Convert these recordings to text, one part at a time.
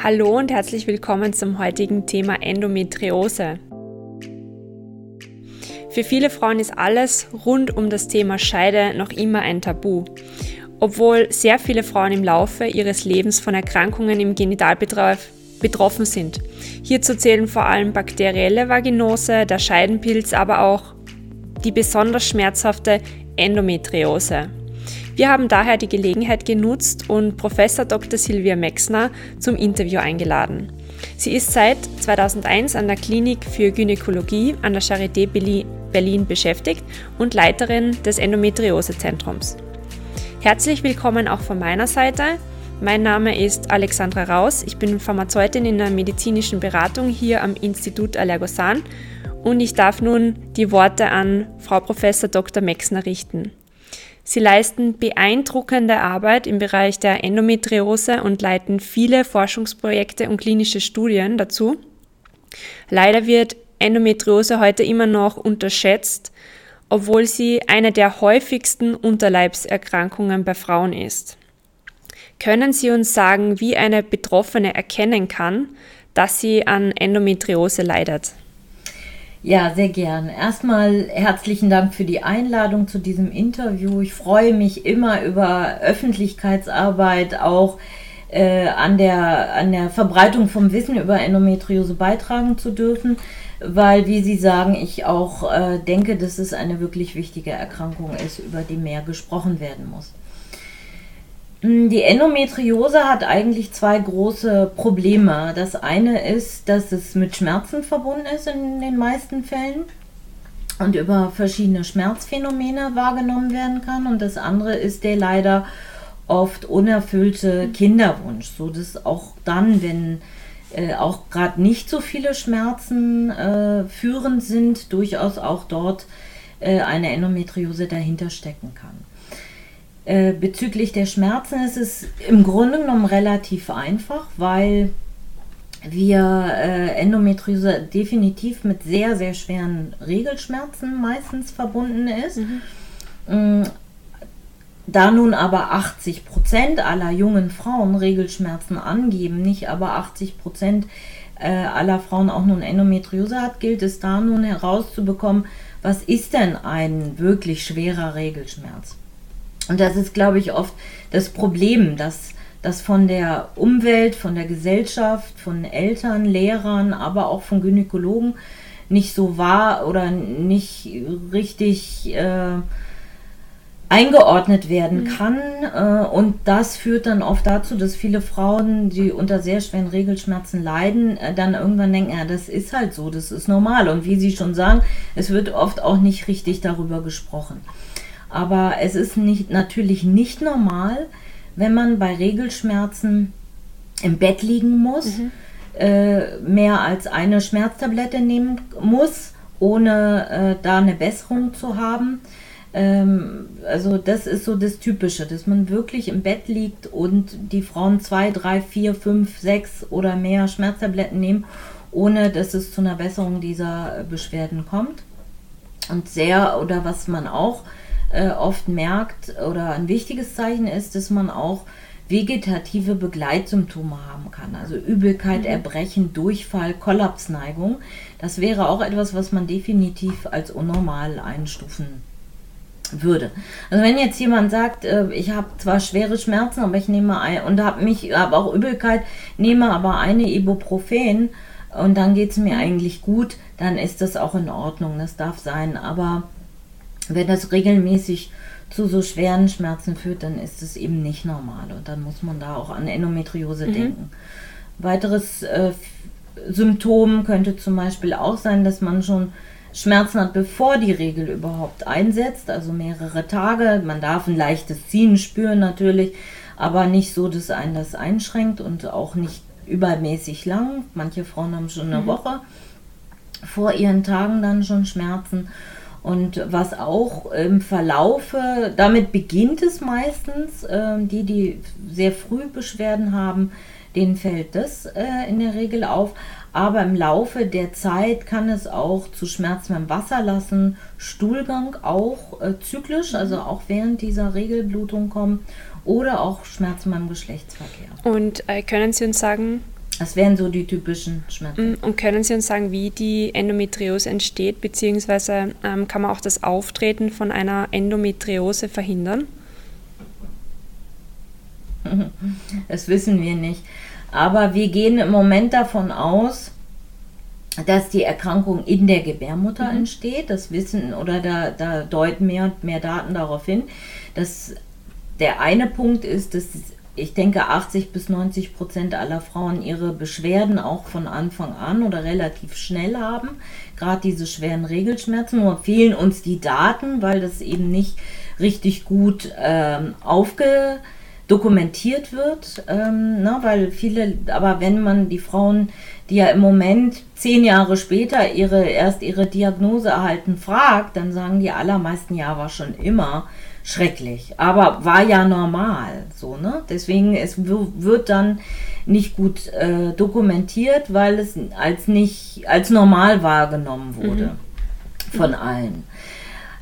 Hallo und herzlich willkommen zum heutigen Thema Endometriose. Für viele Frauen ist alles rund um das Thema Scheide noch immer ein Tabu. Obwohl sehr viele Frauen im Laufe ihres Lebens von Erkrankungen im Genitalbereich betroffen sind. Hierzu zählen vor allem bakterielle Vaginose, der Scheidenpilz, aber auch die besonders schmerzhafte Endometriose. Wir haben daher die Gelegenheit genutzt und Professor Dr. Silvia Mexner zum Interview eingeladen. Sie ist seit 2001 an der Klinik für Gynäkologie an der Charité Berlin beschäftigt und Leiterin des Endometriosezentrums. Herzlich willkommen auch von meiner Seite. Mein Name ist Alexandra Raus. Ich bin Pharmazeutin in der medizinischen Beratung hier am Institut Allergosan und ich darf nun die Worte an Frau Professor Dr. Mexner richten. Sie leisten beeindruckende Arbeit im Bereich der Endometriose und leiten viele Forschungsprojekte und klinische Studien dazu. Leider wird Endometriose heute immer noch unterschätzt, obwohl sie eine der häufigsten Unterleibserkrankungen bei Frauen ist. Können Sie uns sagen, wie eine Betroffene erkennen kann, dass sie an Endometriose leidet? Ja, sehr gern. Erstmal herzlichen Dank für die Einladung zu diesem Interview. Ich freue mich immer über Öffentlichkeitsarbeit, auch äh, an, der, an der Verbreitung vom Wissen über Endometriose beitragen zu dürfen, weil, wie Sie sagen, ich auch äh, denke, dass es eine wirklich wichtige Erkrankung ist, über die mehr gesprochen werden muss. Hm, die Endometriose hat eigentlich zwei große Probleme. Das eine ist, dass es mit Schmerzen verbunden ist in den meisten Fällen und über verschiedene Schmerzphänomene wahrgenommen werden kann. Und das andere ist der leider oft unerfüllte Kinderwunsch, so dass auch dann, wenn äh, auch gerade nicht so viele Schmerzen äh, führend sind, durchaus auch dort äh, eine Endometriose dahinter stecken kann. Äh, bezüglich der Schmerzen ist es im Grunde genommen relativ einfach, weil wir äh, Endometriose definitiv mit sehr, sehr schweren Regelschmerzen meistens verbunden ist. Mhm. Mm, da nun aber 80 Prozent aller jungen Frauen Regelschmerzen angeben, nicht aber 80 Prozent äh, aller Frauen auch nun Endometriose hat, gilt es da nun herauszubekommen, was ist denn ein wirklich schwerer Regelschmerz? Und das ist, glaube ich, oft das Problem, dass das von der Umwelt, von der Gesellschaft, von Eltern, Lehrern, aber auch von Gynäkologen nicht so wahr oder nicht richtig äh, eingeordnet werden mhm. kann. Äh, und das führt dann oft dazu, dass viele Frauen, die unter sehr schweren Regelschmerzen leiden, äh, dann irgendwann denken, ja, das ist halt so, das ist normal. Und wie Sie schon sagen, es wird oft auch nicht richtig darüber gesprochen. Aber es ist nicht, natürlich nicht normal, wenn man bei Regelschmerzen im Bett liegen muss, mhm. äh, mehr als eine Schmerztablette nehmen muss, ohne äh, da eine Besserung zu haben. Ähm, also das ist so das Typische, dass man wirklich im Bett liegt und die Frauen zwei, drei, vier, fünf, sechs oder mehr Schmerztabletten nehmen, ohne dass es zu einer Besserung dieser Beschwerden kommt. Und sehr, oder was man auch äh, oft merkt oder ein wichtiges Zeichen ist, dass man auch vegetative Begleitsymptome haben kann. Also Übelkeit, mhm. Erbrechen, Durchfall, Kollapsneigung. Das wäre auch etwas, was man definitiv als unnormal einstufen würde. Also wenn jetzt jemand sagt, äh, ich habe zwar schwere Schmerzen, aber ich nehme ein und habe mich, habe auch Übelkeit, nehme aber eine Ibuprofen und dann geht es mir eigentlich gut, dann ist das auch in Ordnung. Das darf sein. Aber wenn das regelmäßig zu so schweren Schmerzen führt, dann ist es eben nicht normal und dann muss man da auch an Endometriose mhm. denken. Weiteres äh, Symptom könnte zum Beispiel auch sein, dass man schon Schmerzen hat, bevor die Regel überhaupt einsetzt, also mehrere Tage. Man darf ein leichtes Ziehen spüren natürlich, aber nicht so, dass einen das einschränkt und auch nicht übermäßig lang. Manche Frauen haben schon eine mhm. Woche vor ihren Tagen dann schon Schmerzen. Und was auch im Verlaufe, damit beginnt es meistens, äh, die, die sehr früh Beschwerden haben, denen fällt das äh, in der Regel auf. Aber im Laufe der Zeit kann es auch zu Schmerzen beim Wasserlassen, Stuhlgang auch äh, zyklisch, also auch während dieser Regelblutung kommen oder auch Schmerzen beim Geschlechtsverkehr. Und äh, können Sie uns sagen, das wären so die typischen Schmerzen. Mm, und können Sie uns sagen, wie die Endometriose entsteht, beziehungsweise ähm, kann man auch das Auftreten von einer Endometriose verhindern? Das wissen wir nicht. Aber wir gehen im Moment davon aus, dass die Erkrankung in der Gebärmutter mhm. entsteht. Das wissen oder da, da deuten mehr und mehr Daten darauf hin. Dass der eine Punkt ist, dass ich denke, 80 bis 90 Prozent aller Frauen ihre Beschwerden auch von Anfang an oder relativ schnell haben. Gerade diese schweren Regelschmerzen. Nur fehlen uns die Daten, weil das eben nicht richtig gut ähm, aufge dokumentiert wird, ähm, ne, weil viele, aber wenn man die Frauen, die ja im Moment zehn Jahre später ihre erst ihre Diagnose erhalten, fragt, dann sagen die allermeisten ja war schon immer schrecklich, aber war ja normal, so ne. Deswegen es wird dann nicht gut äh, dokumentiert, weil es als nicht als normal wahrgenommen wurde mhm. von allen.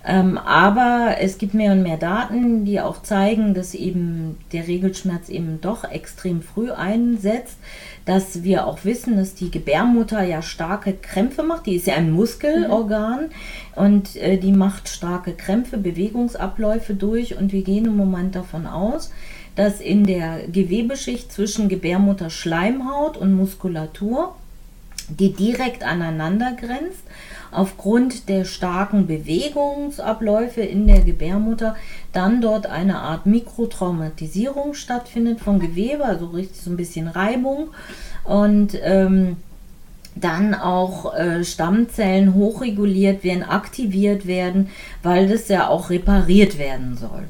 Ähm, aber es gibt mehr und mehr Daten, die auch zeigen, dass eben der Regelschmerz eben doch extrem früh einsetzt. Dass wir auch wissen, dass die Gebärmutter ja starke Krämpfe macht. Die ist ja ein Muskelorgan mhm. und äh, die macht starke Krämpfe, Bewegungsabläufe durch. Und wir gehen im Moment davon aus, dass in der Gewebeschicht zwischen Gebärmutter Schleimhaut und Muskulatur, die direkt aneinander grenzt, aufgrund der starken Bewegungsabläufe in der Gebärmutter dann dort eine Art Mikrotraumatisierung stattfindet von Gewebe, also richtig so ein bisschen Reibung und ähm, dann auch äh, Stammzellen hochreguliert werden, aktiviert werden, weil das ja auch repariert werden soll.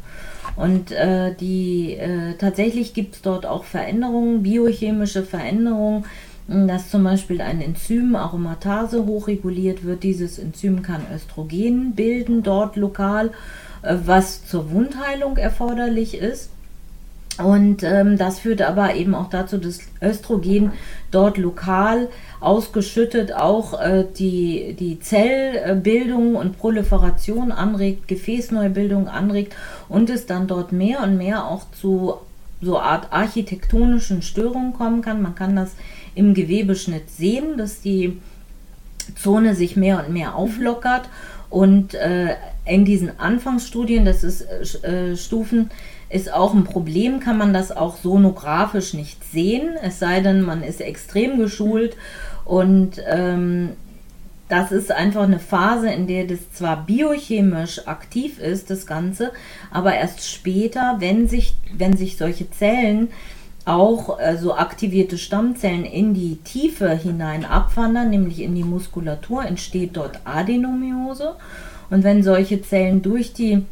Und äh, die äh, tatsächlich gibt es dort auch Veränderungen, biochemische Veränderungen, dass zum Beispiel ein Enzym Aromatase hochreguliert wird. Dieses Enzym kann Östrogen bilden, dort lokal, äh, was zur Wundheilung erforderlich ist. Und ähm, das führt aber eben auch dazu, dass Östrogen dort lokal ausgeschüttet auch äh, die, die Zellbildung und Proliferation anregt, Gefäßneubildung anregt und es dann dort mehr und mehr auch zu so Art architektonischen Störungen kommen kann. Man kann das im Gewebeschnitt sehen, dass die Zone sich mehr und mehr auflockert. Und äh, in diesen Anfangsstudien, das ist äh, Stufen, ist auch ein Problem, kann man das auch sonografisch nicht sehen, es sei denn, man ist extrem geschult und ähm, das ist einfach eine Phase, in der das zwar biochemisch aktiv ist, das Ganze, aber erst später, wenn sich, wenn sich solche Zellen auch äh, so aktivierte Stammzellen in die Tiefe hinein abwandern, nämlich in die Muskulatur, entsteht dort Adenomiose. Und wenn solche Zellen durch die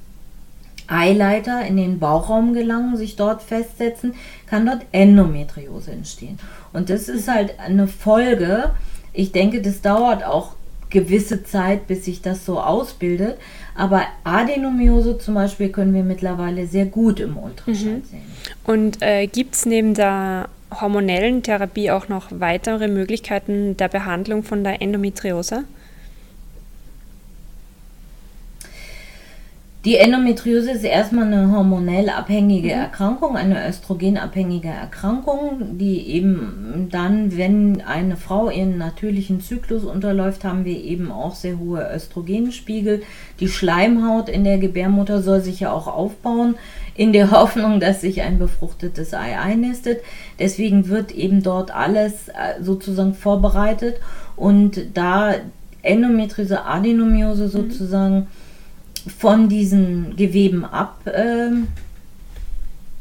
Eileiter in den Bauchraum gelangen, sich dort festsetzen, kann dort Endometriose entstehen. Und das ist halt eine Folge. Ich denke, das dauert auch gewisse Zeit, bis sich das so ausbildet. Aber Adenomiose zum Beispiel können wir mittlerweile sehr gut im Ultraschall mhm. sehen. Und äh, gibt es neben der hormonellen Therapie auch noch weitere Möglichkeiten der Behandlung von der Endometriose? Die Endometriose ist erstmal eine hormonell abhängige mhm. Erkrankung, eine östrogenabhängige Erkrankung, die eben dann, wenn eine Frau ihren natürlichen Zyklus unterläuft, haben wir eben auch sehr hohe Östrogenspiegel. Die Schleimhaut in der Gebärmutter soll sich ja auch aufbauen, in der Hoffnung, dass sich ein befruchtetes Ei einnistet. Deswegen wird eben dort alles äh, sozusagen vorbereitet und da Endometriose, Adenomiose mhm. sozusagen mhm von diesen Geweben ab äh,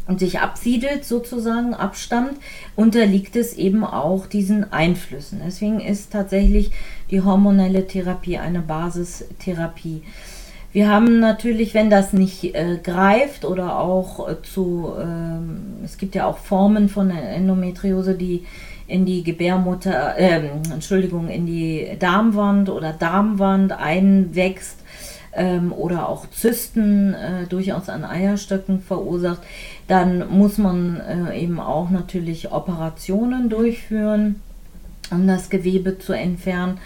und sich absiedelt sozusagen, abstammt, unterliegt es eben auch diesen Einflüssen. Deswegen ist tatsächlich die hormonelle Therapie eine Basistherapie. Wir haben natürlich, wenn das nicht äh, greift oder auch äh, zu, äh, es gibt ja auch Formen von Endometriose, die in die Gebärmutter, ähm, Entschuldigung, in die Darmwand oder Darmwand einwächst ähm, oder auch Zysten äh, durchaus an Eierstöcken verursacht, dann muss man äh, eben auch natürlich Operationen durchführen, um das Gewebe zu entfernen.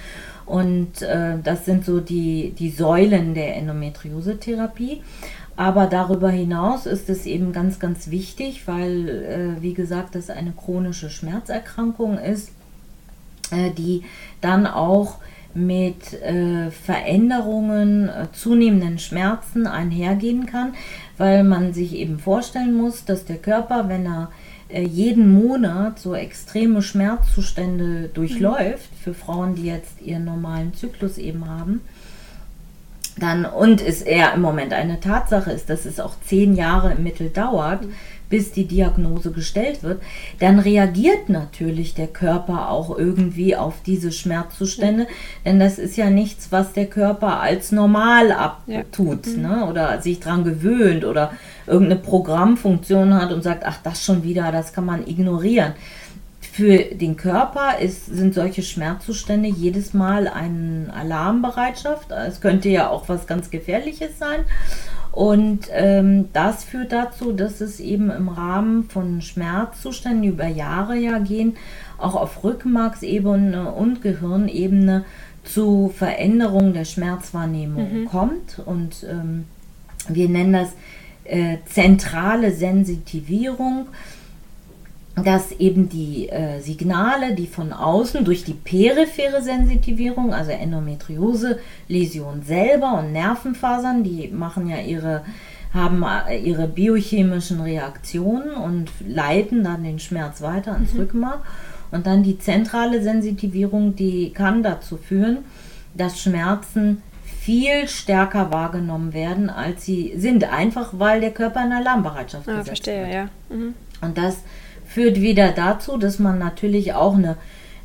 Und äh, das sind so die, die Säulen der Endometriose-Therapie. Aber darüber hinaus ist es eben ganz, ganz wichtig, weil, äh, wie gesagt, das eine chronische Schmerzerkrankung ist, äh, die dann auch mit äh, Veränderungen, äh, zunehmenden Schmerzen einhergehen kann, weil man sich eben vorstellen muss, dass der Körper, wenn er äh, jeden Monat so extreme Schmerzzustände durchläuft, mhm. für Frauen, die jetzt ihren normalen Zyklus eben haben, dann und es eher im Moment eine Tatsache ist, dass es auch zehn Jahre im Mittel dauert, mhm bis die Diagnose gestellt wird, dann reagiert natürlich der Körper auch irgendwie auf diese Schmerzzustände, denn das ist ja nichts, was der Körper als normal abtut ja. ne? oder sich daran gewöhnt oder irgendeine Programmfunktion hat und sagt, ach, das schon wieder, das kann man ignorieren. Für den Körper ist, sind solche Schmerzzustände jedes Mal eine Alarmbereitschaft. Es könnte ja auch was ganz Gefährliches sein. Und ähm, das führt dazu, dass es eben im Rahmen von Schmerzzuständen, die über Jahre ja gehen, auch auf Rückenmarksebene und Gehirnebene zu Veränderungen der Schmerzwahrnehmung mhm. kommt. Und ähm, wir nennen das äh, zentrale Sensitivierung dass eben die äh, Signale, die von außen durch die periphere Sensitivierung, also Endometriose, Läsion selber und Nervenfasern, die machen ja ihre haben äh, ihre biochemischen Reaktionen und leiten dann den Schmerz weiter ins mhm. Rückenmark. Und dann die zentrale Sensitivierung, die kann dazu führen, dass Schmerzen viel stärker wahrgenommen werden, als sie sind, einfach weil der Körper in Alarmbereitschaft ah, gesetzt verstehe, wird. ja. Mhm. Und das führt wieder dazu, dass man natürlich auch eine,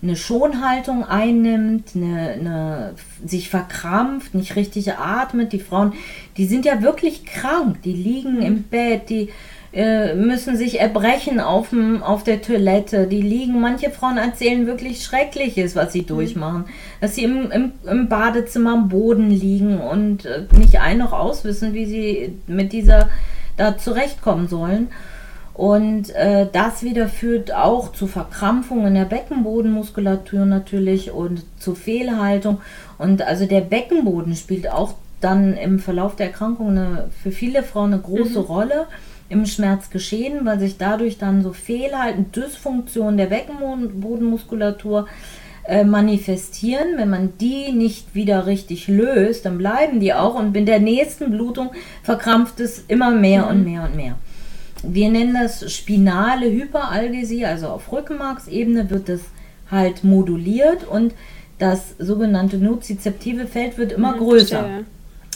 eine Schonhaltung einnimmt, eine, eine, sich verkrampft, nicht richtig atmet. Die Frauen, die sind ja wirklich krank, die liegen im Bett, die äh, müssen sich erbrechen auf, dem, auf der Toilette, die liegen, manche Frauen erzählen wirklich Schreckliches, was sie mhm. durchmachen, dass sie im, im, im Badezimmer am Boden liegen und äh, nicht ein noch auswissen, wie sie mit dieser da zurechtkommen sollen. Und äh, das wieder führt auch zu Verkrampfungen der Beckenbodenmuskulatur natürlich und zu Fehlhaltung. Und also der Beckenboden spielt auch dann im Verlauf der Erkrankung eine, für viele Frauen eine große mhm. Rolle im Schmerzgeschehen, weil sich dadurch dann so Fehlhalten, Dysfunktion der Beckenbodenmuskulatur äh, manifestieren. Wenn man die nicht wieder richtig löst, dann bleiben die auch und mit der nächsten Blutung verkrampft es immer mehr mhm. und mehr und mehr. Wir nennen das spinale Hyperalgesie, also auf Rückenmarksebene wird das halt moduliert und das sogenannte nozizeptive Feld wird immer größer.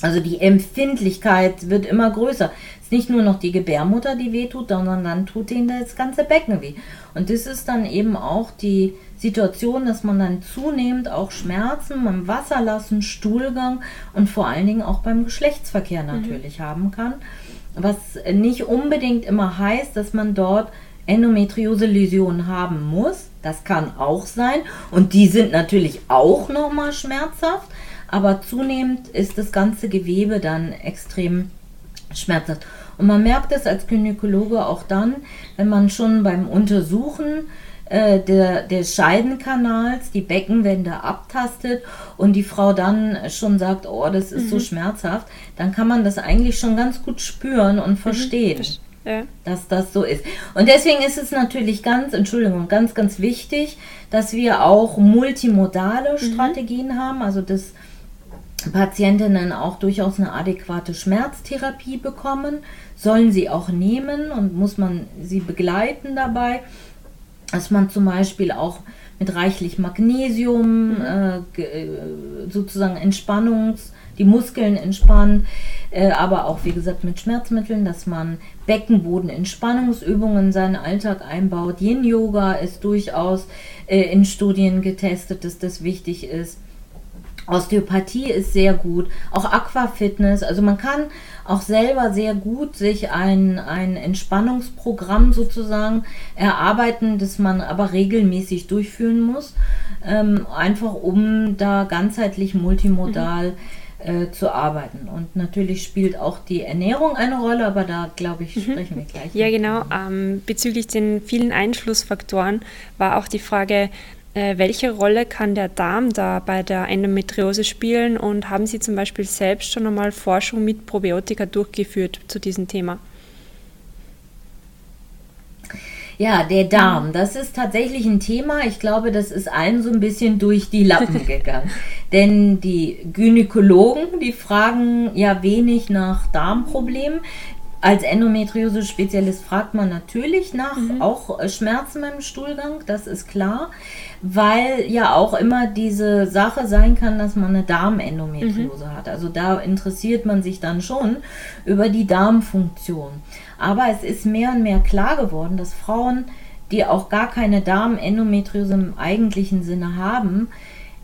Also die Empfindlichkeit wird immer größer. Es ist nicht nur noch die Gebärmutter, die wehtut, sondern dann tut ihnen das ganze Becken weh. Und das ist dann eben auch die Situation, dass man dann zunehmend auch Schmerzen beim Wasserlassen, Stuhlgang und vor allen Dingen auch beim Geschlechtsverkehr mhm. natürlich mhm. haben kann was nicht unbedingt immer heißt, dass man dort Endometriose-Läsionen haben muss. Das kann auch sein. Und die sind natürlich auch nochmal schmerzhaft. Aber zunehmend ist das ganze Gewebe dann extrem schmerzhaft. Und man merkt es als Gynäkologe auch dann, wenn man schon beim Untersuchen äh, der, des Scheidenkanals die Beckenwände abtastet und die Frau dann schon sagt, oh, das ist mhm. so schmerzhaft, dann kann man das eigentlich schon ganz gut spüren und mhm. verstehen. Mhm. Ja. dass das so ist. Und deswegen ist es natürlich ganz, Entschuldigung, ganz, ganz wichtig, dass wir auch multimodale mhm. Strategien haben, also dass Patientinnen auch durchaus eine adäquate Schmerztherapie bekommen, sollen sie auch nehmen und muss man sie begleiten dabei dass man zum Beispiel auch mit reichlich Magnesium mhm. äh, äh sozusagen Entspannungs, die Muskeln entspannen, äh, aber auch wie gesagt mit Schmerzmitteln, dass man Beckenbodenentspannungsübungen in seinen Alltag einbaut. Yin-Yoga ist durchaus äh, in Studien getestet, dass das wichtig ist. Osteopathie ist sehr gut, auch Aquafitness. Also man kann auch selber sehr gut sich ein, ein Entspannungsprogramm sozusagen erarbeiten, das man aber regelmäßig durchführen muss, ähm, einfach um da ganzheitlich multimodal mhm. Äh, zu arbeiten. Und natürlich spielt auch die Ernährung eine Rolle, aber da glaube ich, mhm. sprechen wir gleich. Ja, genau. Ähm, bezüglich den vielen Einflussfaktoren war auch die Frage, Äh, welche Rolle kann der Darm da bei der Endometriose spielen und haben Sie zum Beispiel selbst schon einmal Forschung mit Probiotika durchgeführt zu diesem Thema? Ja, der Darm, das ist tatsächlich ein Thema. Ich glaube, das ist allen so ein bisschen durch die Lappen gegangen. Denn die Gynäkologen, die fragen ja wenig nach Darmproblemen. Als Endometriose-Spezialist fragt man natürlich nach mhm. auch äh, Schmerzen beim Stuhlgang, das ist klar, weil ja auch immer diese Sache sein kann, dass man eine Darmendometriose mhm. hat. Also da interessiert man sich dann schon über die Darmfunktion. Aber es ist mehr und mehr klar geworden, dass Frauen, die auch gar keine Darmendometriose im eigentlichen Sinne haben,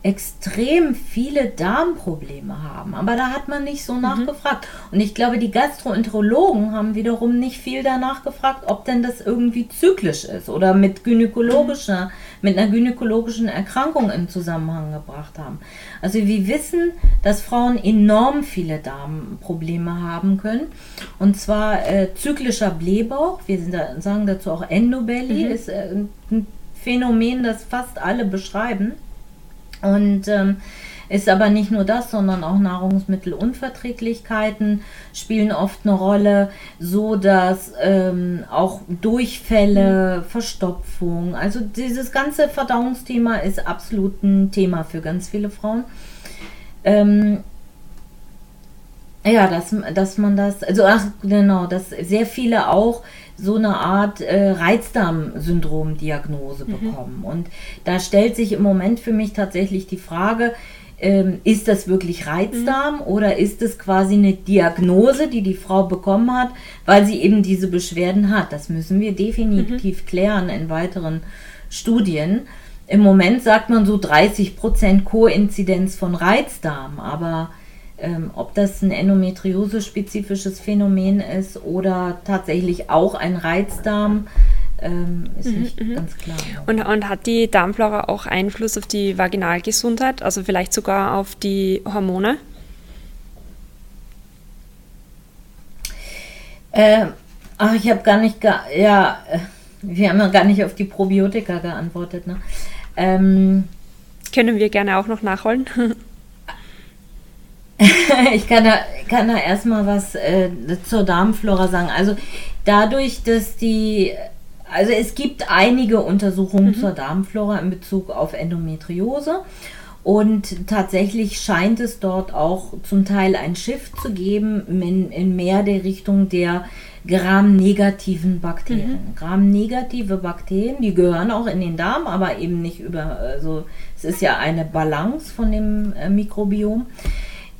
extrem viele Darmprobleme haben. Aber da hat man nicht so mhm. nachgefragt. Und ich glaube, die Gastroenterologen haben wiederum nicht viel danach gefragt, ob denn das irgendwie zyklisch ist oder mit gynäkologischer, mhm. mit einer gynäkologischen Erkrankung in Zusammenhang gebracht haben. Also wir wissen, dass Frauen enorm viele Darmprobleme haben können. Und zwar äh, zyklischer Blähbauch, wir da, sagen dazu auch Endobelly, mhm. ist äh, ein Phänomen, das fast alle beschreiben. Und ähm, ist aber nicht nur das, sondern auch Nahrungsmittelunverträglichkeiten spielen oft eine Rolle, so dass ähm, auch Durchfälle, Verstopfung, also dieses ganze Verdauungsthema ist absolut ein Thema für ganz viele Frauen. Ähm, ja, dass, dass man das, also ach, genau, dass sehr viele auch so eine Art äh, Reizdarmsyndrom-Diagnose mhm. bekommen. Und da stellt sich im Moment für mich tatsächlich die Frage, ähm, ist das wirklich Reizdarm mhm. oder ist es quasi eine Diagnose, die die Frau bekommen hat, weil sie eben diese Beschwerden hat? Das müssen wir definitiv mhm. klären in weiteren Studien. Im Moment sagt man so 30 Prozent Koinzidenz von Reizdarm, aber ähm, ob das ein endometriose-spezifisches Phänomen ist oder tatsächlich auch ein Reizdarm, ähm, ist mhm, nicht mhm. ganz klar. Und, und, hat die Darmflora auch Einfluss auf die Vaginalgesundheit, also vielleicht sogar auf die Hormone? Äh, ach, ich habe gar nicht, gar, ja, äh, wir haben ja gar nicht auf die Probiotika geantwortet. Ne? Ähm, Können wir gerne auch noch nachholen. ich kann da, kann da erstmal was äh, zur Darmflora sagen. Also dadurch, dass die, also es gibt einige Untersuchungen mhm. zur Darmflora in Bezug auf Endometriose. Und tatsächlich scheint es dort auch zum Teil ein Shift zu geben in, in mehr der Richtung der Gram-negativen Bakterien. Mhm. Gram-negative Bakterien, die gehören auch in den Darm, aber eben nicht über, also es ist ja eine Balance von dem äh, Mikrobiom.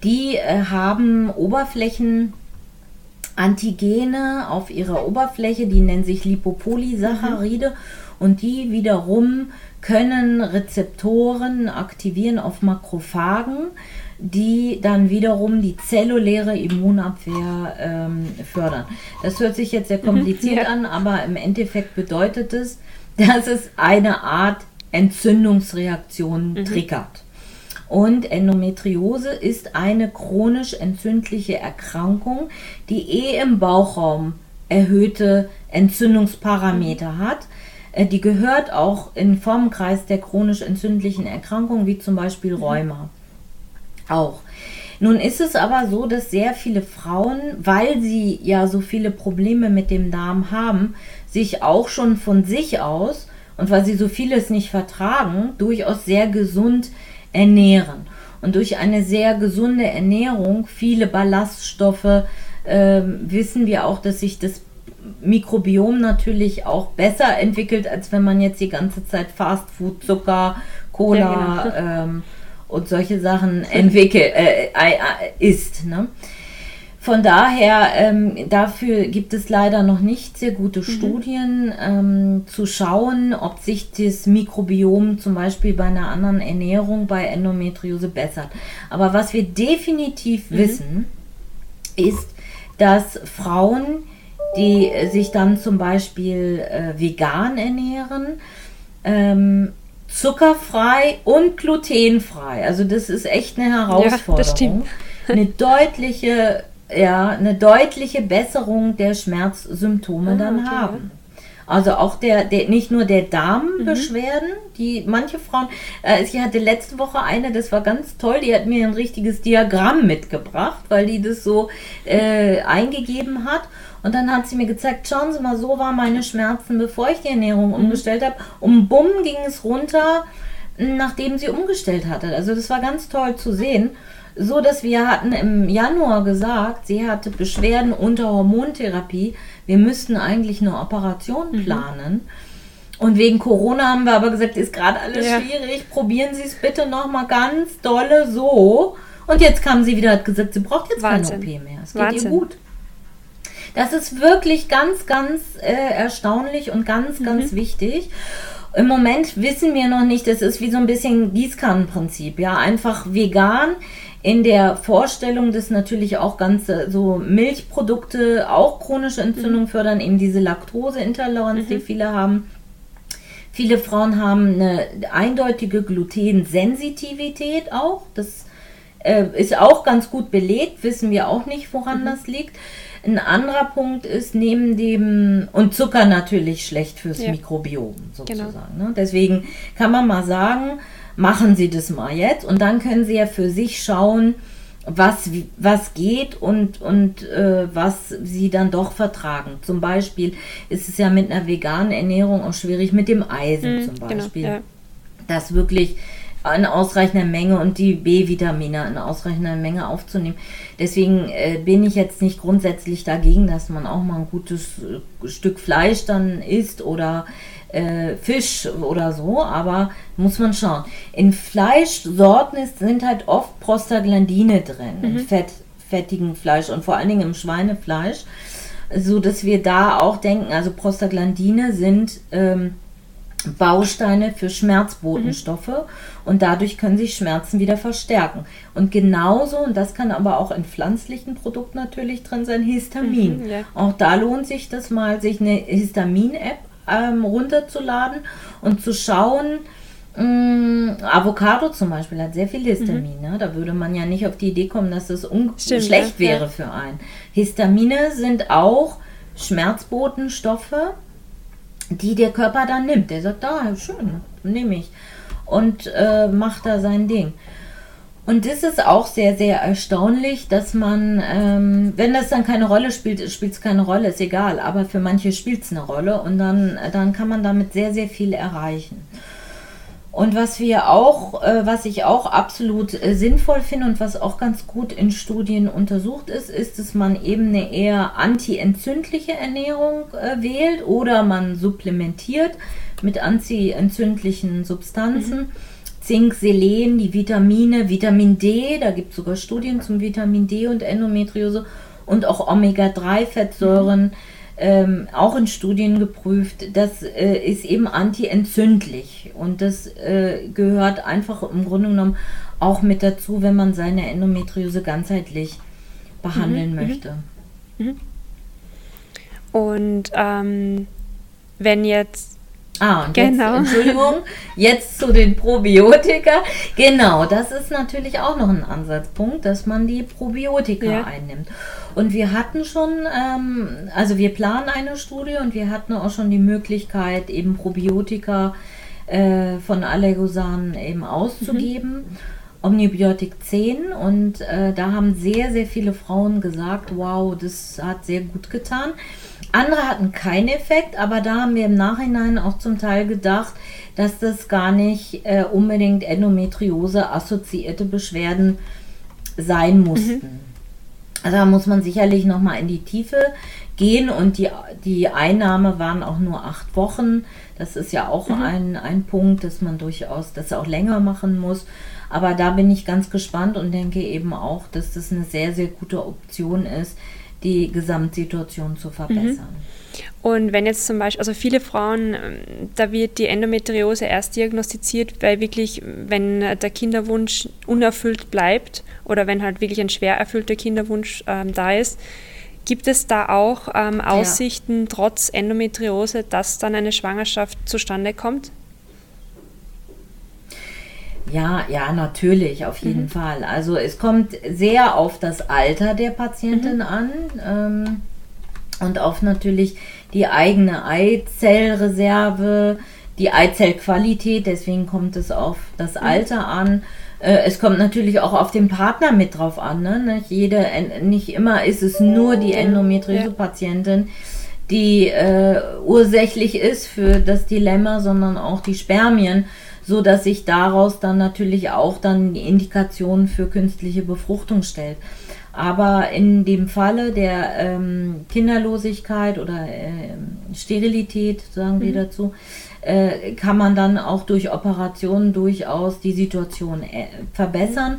Die äh, haben Oberflächen. Antigene auf ihrer Oberfläche, die nennen sich Lipopolysaccharide mhm. und die wiederum können Rezeptoren aktivieren auf Makrophagen, die dann wiederum die zelluläre Immunabwehr ähm, fördern. Das hört sich jetzt sehr kompliziert ja. an, aber im Endeffekt bedeutet es, dass es eine Art Entzündungsreaktion mhm. triggert. Und Endometriose ist eine chronisch entzündliche Erkrankung, die eh im Bauchraum erhöhte Entzündungsparameter hat. Äh, die gehört auch in Formenkreis der chronisch entzündlichen Erkrankungen, wie zum Beispiel mhm. Rheuma. Auch. Nun ist es aber so, dass sehr viele Frauen, weil sie ja so viele Probleme mit dem Darm haben, sich auch schon von sich aus und weil sie so vieles nicht vertragen, durchaus sehr gesund ernähren. Und durch eine sehr gesunde Ernährung, viele Ballaststoffe, äh, wissen wir auch, dass sich das Mikrobiom natürlich auch besser entwickelt, als wenn man jetzt die ganze Zeit Fastfood, Zucker, Cola ja, genau. ähm, und solche Sachen entwickelt, äh, äh, isst. Ne? Von daher, ähm, dafür gibt es leider noch nicht sehr gute mhm. Studien, ähm, zu schauen, ob sich das Mikrobiom zum Beispiel bei einer anderen Ernährung bei Endometriose bessert. Aber was wir definitiv mhm. wissen, ist, dass Frauen, die sich dann zum Beispiel äh, vegan ernähren, ähm, zuckerfrei und glutenfrei. Also das ist echt eine Herausforderung. Ja, eine deutliche ja, eine deutliche Besserung der Schmerzsymptome oh, dann okay. haben. Also auch der, der nicht nur der Darmbeschwerden, mhm. die manche Frauen, äh, ich hatte letzte Woche eine, das war ganz toll, die hat mir ein richtiges Diagramm mitgebracht, weil die das so äh, eingegeben hat. Und dann hat sie mir gezeigt, schauen Sie mal, so waren meine Schmerzen, bevor ich die Ernährung mhm. umgestellt habe. Und bumm ging es runter, nachdem sie umgestellt hatte. Also das war ganz toll zu sehen. So dass wir hatten im Januar gesagt, sie hatte Beschwerden unter Hormontherapie. Wir müssten eigentlich eine Operation mhm. planen. Mhm. Und wegen Corona haben wir aber gesagt, ist gerade alles ja. schwierig. Probieren Sie es bitte noch mal ganz dolle so. Und jetzt kam sie wieder, hat gesagt, sie braucht jetzt Wahnsinn. keine OP mehr. Es geht Wahnsinn. ihr gut. Das ist wirklich ganz, ganz äh, erstaunlich und ganz, mhm. ganz wichtig. Im Moment wissen wir noch nicht, das ist wie so ein bisschen Gießkannenprinzip, ja, einfach vegan in der Vorstellung, dass natürlich auch ganze so Milchprodukte auch chronische Entzündung mhm. fördern, eben diese Laktoseintoleranz, mhm. die viele haben. Viele Frauen haben eine eindeutige Glutensensitivität auch. Das äh, ist auch ganz gut belegt, wissen wir auch nicht, woran mhm. das liegt. Ein anderer Punkt ist neben dem, und Zucker natürlich schlecht fürs ja. Mikrobiom sozusagen. Genau. Ne? Deswegen kann man mal sagen, machen Sie das mal jetzt und dann können Sie ja für sich schauen, was, was geht und, und äh, was sie dann doch vertragen. Zum Beispiel ist es ja mit einer veganen Ernährung auch schwierig mit dem Eisen mm, zum genau, Beispiel. Genau, ja. Das wirklich in ausreichender Menge und die B-Vitamine in ausreichender Menge aufzunehmen. Deswegen äh, bin ich jetzt nicht grundsätzlich dagegen, dass man auch mal ein gutes äh, Stück Fleisch dann isst oder äh, Fisch oder so, aber muss man schauen. In Fleischsorten sind halt oft Prostaglandine drin, mhm. in Fett, fettigen Fleisch und vor allen Dingen im Schweinefleisch, so dass wir da auch denken, also Prostaglandine sind ähm, Bausteine für Schmerzbotenstoffe mhm. und dadurch können sich Schmerzen wieder verstärken. Und genauso, und das kann aber auch in pflanzlichen Produkten natürlich drin sein, Histamin. Mhm, ja. Auch da lohnt sich das mal, sich eine Histamin-App ähm, runterzuladen und zu schauen, mh, mm, Avocado zum Beispiel hat sehr viel Histamin. Mhm. Ne? Da würde man ja nicht auf die Idee kommen, dass das Stimmt, schlecht ja, wäre für einen. Histamine sind auch Schmerzbotenstoffe die der Körper dann nimmt. Der sagt, ah, schön, nehme ich. Und äh, macht da sein Ding. Und das ist auch sehr, sehr erstaunlich, dass man, ähm, wenn das dann keine Rolle spielt, spielt es keine Rolle, ist egal. Aber für manche spielt es eine Rolle und dann, dann kann man damit sehr, sehr viel erreichen. Und was wir auch, äh, was ich auch absolut äh, sinnvoll finde und was auch ganz gut in Studien untersucht ist, ist, dass man eben eine eher antientzündliche Ernährung äh, wählt oder man supplementiert mit antientzündlichen Substanzen. Mhm. Zink, Selen, die Vitamine, Vitamin D, da gibt es sogar Studien zum Vitamin D und Endometriose und auch Omega-3-Fettsäuren. Mhm ähm, auch in Studien geprüft, das äh, ist eben antientzündlich und das äh, gehört einfach im Grunde genommen auch mit dazu, wenn man seine Endometriose ganzheitlich behandeln mhm, mhm. möchte. Mhm. Und ähm, wenn jetzt Ah, und genau. jetzt, Entschuldigung, jetzt zu den Probiotika. Genau, das ist natürlich auch noch ein Ansatzpunkt, dass man die Probiotika ja. einnimmt. Und wir hatten schon, ähm, also wir planen eine Studie und wir hatten auch schon die Möglichkeit, eben Probiotika äh, von Allergosan eben auszugeben. Mhm. Omnibiotik 10 und äh, da haben sehr, sehr viele Frauen gesagt, wow, das hat sehr gut getan. Andere hatten keinen Effekt, aber da haben wir im Nachhinein auch zum Teil gedacht, dass das gar nicht äh, unbedingt Endometriose-assoziierte Beschwerden sein mussten. Mhm. Also da muss man sicherlich nochmal in die Tiefe gehen und die, die Einnahme waren auch nur acht Wochen. Das ist ja auch mhm. ein, ein Punkt, dass man durchaus das auch länger machen muss. Aber da bin ich ganz gespannt und denke eben auch, dass das eine sehr, sehr gute Option ist, die Gesamtsituation zu verbessern. Mhm. Und wenn jetzt zum Beispiel, also viele Frauen, ähm, da wird die Endometriose erst diagnostiziert, weil wirklich, wenn der Kinderwunsch unerfüllt bleibt oder wenn halt wirklich ein schwer erfüllter Kinderwunsch ähm, da ist, gibt es da auch ähm, Aussichten ja. trotz Endometriose, dass dann eine Schwangerschaft zustande kommt? Ja, ja, natürlich, auf jeden mhm. Fall. Also es kommt sehr auf das Alter der Patientin mhm. an ähm, und auf natürlich die eigene Eizellreserve, die Eizellqualität, deswegen kommt es auf das mhm. Alter an. Äh, es kommt natürlich auch auf den Partner mit drauf an. Ne? Nicht, jede, nicht immer ist es nur die Endometriose-Patientin, die äh, ursächlich ist für das Dilemma, sondern auch die Spermien, so dass sich daraus dann natürlich auch dann die Indikation für künstliche Befruchtung stellt. Aber in dem Falle der ähm, Kinderlosigkeit oder äh, Sterilität, sagen mhm. wir dazu, äh, kann man dann auch durch Operationen durchaus die Situation äh, verbessern.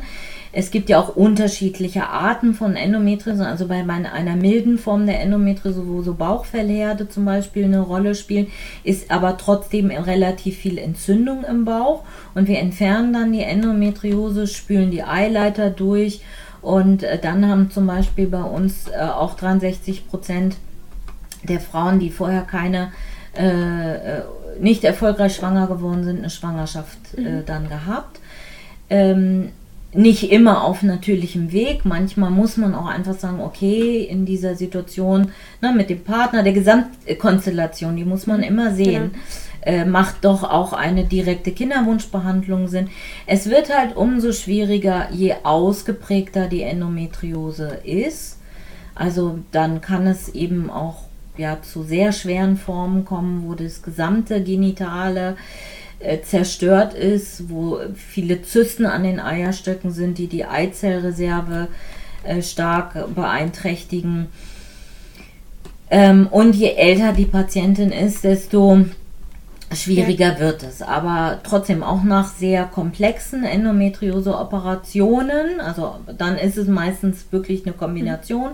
Es gibt ja auch unterschiedliche Arten von Endometriose, also bei einer milden Form der Endometriose, wo so Bauchfellherde zum Beispiel eine Rolle spielen, ist aber trotzdem relativ viel Entzündung im Bauch und wir entfernen dann die Endometriose, spülen die Eileiter durch und äh, dann haben zum Beispiel bei uns äh, auch 63 Prozent der Frauen, die vorher keine äh, nicht erfolgreich schwanger geworden sind, eine Schwangerschaft mhm. dann gehabt. Ähm, nicht immer auf natürlichem Weg. Manchmal muss man auch einfach sagen, okay, in dieser Situation ne, mit dem Partner, der Gesamtkonstellation, die muss man immer sehen. Genau. Äh, macht doch auch eine direkte Kinderwunschbehandlung Sinn. Es wird halt umso schwieriger, je ausgeprägter die Endometriose ist. Also dann kann es eben auch ja, zu sehr schweren Formen kommen, wo das gesamte Genitale äh, zerstört ist, wo viele Zysten an den Eierstöcken sind, die die Eizellreserve äh, stark beeinträchtigen. Ähm, und je älter die Patientin ist, desto schwieriger wird es. Aber trotzdem auch nach sehr komplexen Endometriose-Operationen, also dann ist es meistens wirklich eine Kombination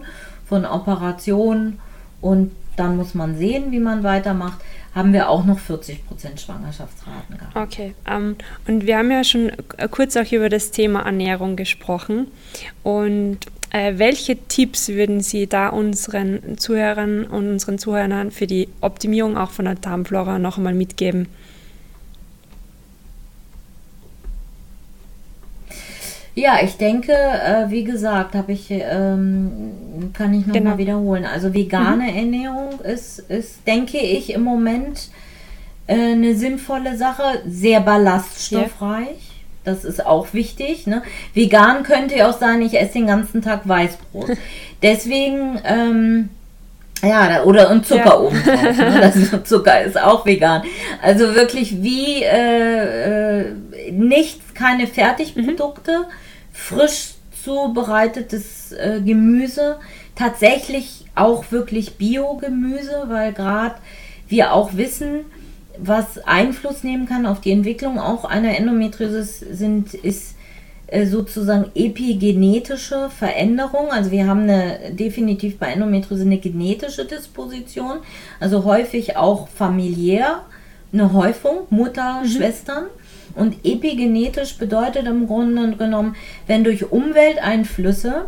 von Operationen und dann muss man sehen, wie man weitermacht haben wir auch noch 40% Schwangerschaftsraten gehabt. Okay, ähm, und wir haben ja schon kurz auch über das Thema Ernährung gesprochen. Und äh, welche Tipps würden Sie da unseren Zuhörern und unseren Zuhörern für die Optimierung auch von der Darmflora noch einmal mitgeben? Ja, ich denke, äh, wie gesagt, habe ich, ähm, kann ich nochmal genau. wiederholen. Also vegane mhm. Ernährung ist, ist, denke ich, im Moment äh, eine sinnvolle Sache, sehr ballaststoffreich. Ja. Das ist auch wichtig. Ne? Vegan könnte ja auch sein, ich esse den ganzen Tag Weißbrot. Deswegen, ähm, ja, oder und Zucker ja. oben drauf. Ne? Das, Zucker ist auch vegan. Also wirklich wie äh, äh, nichts, keine Fertigprodukte. Mhm frisch zubereitetes äh, Gemüse, tatsächlich auch wirklich Biogemüse, weil gerade wir auch wissen, was Einfluss nehmen kann auf die Entwicklung auch einer Endometriose sind, ist äh, sozusagen epigenetische Veränderung. Also wir haben eine definitiv bei Endometriose eine genetische Disposition, also häufig auch familiär eine Häufung, Mutter, mhm. Schwestern. Und epigenetisch bedeutet im Grunde genommen, wenn durch Umwelteinflüsse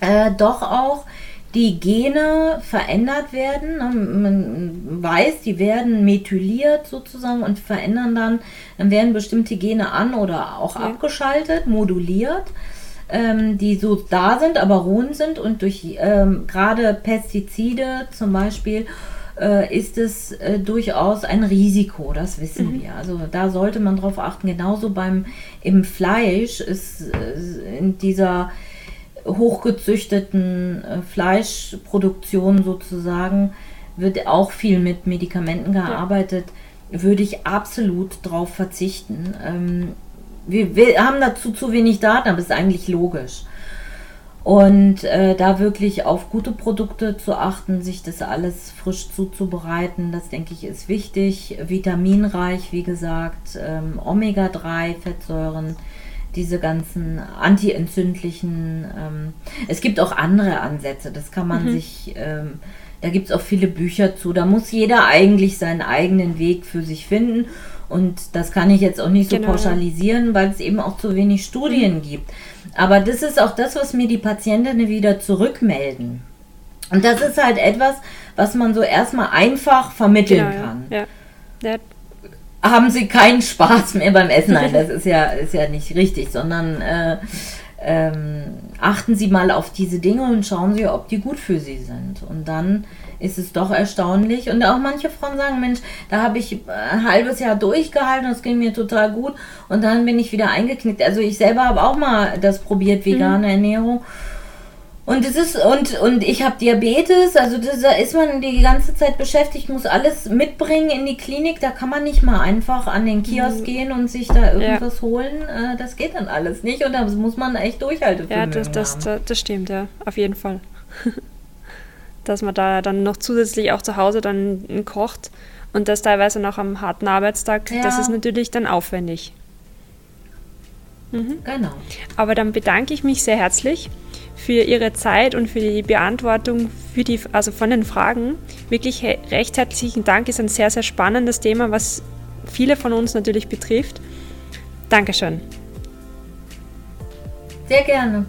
äh, doch auch die Gene verändert werden. Ne, man weiß, die werden methyliert sozusagen und verändern dann, dann werden bestimmte Gene an oder auch ja. abgeschaltet, moduliert, ähm, die so da sind, aber ruhend sind und durch ähm, gerade Pestizide zum Beispiel äh, ist es äh, durchaus ein Risiko, das wissen mhm. wir. Also da sollte man drauf achten. Genauso beim im Fleisch ist äh, in dieser hochgezüchteten äh, Fleischproduktion sozusagen wird auch viel mit Medikamenten gearbeitet. Ja. Würde ich absolut drauf verzichten. Ähm, wir, wir haben dazu zu wenig Daten, aber es ist eigentlich logisch. Und äh, da wirklich auf gute Produkte zu achten, sich das alles frisch zuzubereiten, das denke ich ist wichtig. Vitaminreich, wie gesagt, ähm, Omega-3-Fettsäuren, diese ganzen antientzündlichen. Ähm, es gibt auch andere Ansätze, das kann man mhm. sich, ähm, da gibt es auch viele Bücher zu. Da muss jeder eigentlich seinen eigenen Weg für sich finden. Und das kann ich jetzt auch nicht so genau. pauschalisieren, weil es eben auch zu wenig Studien mhm. gibt. Aber das ist auch das, was mir die Patientinnen wieder zurückmelden. Und das ist halt etwas, was man so erstmal einfach vermitteln genau, kann. Ja. Ja. Haben sie keinen Spaß mehr beim Essen? Nein, das ist ja, ist ja nicht richtig, sondern äh, ähm, achten Sie mal auf diese Dinge und schauen Sie, ob die gut für Sie sind. Und dann ist es doch erstaunlich. Und auch manche Frauen sagen, Mensch, da habe ich ein halbes Jahr durchgehalten, das ging mir total gut und dann bin ich wieder eingeknickt. Also ich selber habe auch mal das probiert, vegane mhm. Ernährung. Und es ist, und, und ich habe Diabetes, also das, da ist man die ganze Zeit beschäftigt, muss alles mitbringen in die Klinik. Da kann man nicht mal einfach an den Kiosk mhm. gehen und sich da irgendwas ja. holen. Äh, das geht dann alles nicht und da muss man echt durchhalten. Ja, das, das, das, das stimmt, ja, auf jeden Fall. Dass man da dann noch zusätzlich auch zu Hause dann kocht und das teilweise noch am harten Arbeitstag, ja. das ist natürlich dann aufwendig. Mhm. Genau. Aber dann bedanke ich mich sehr herzlich für Ihre Zeit und für die Beantwortung für die, also von den Fragen. Wirklich recht herzlichen Dank. Ist ein sehr, sehr spannendes Thema, was viele von uns natürlich betrifft. Dankeschön. Sehr gerne.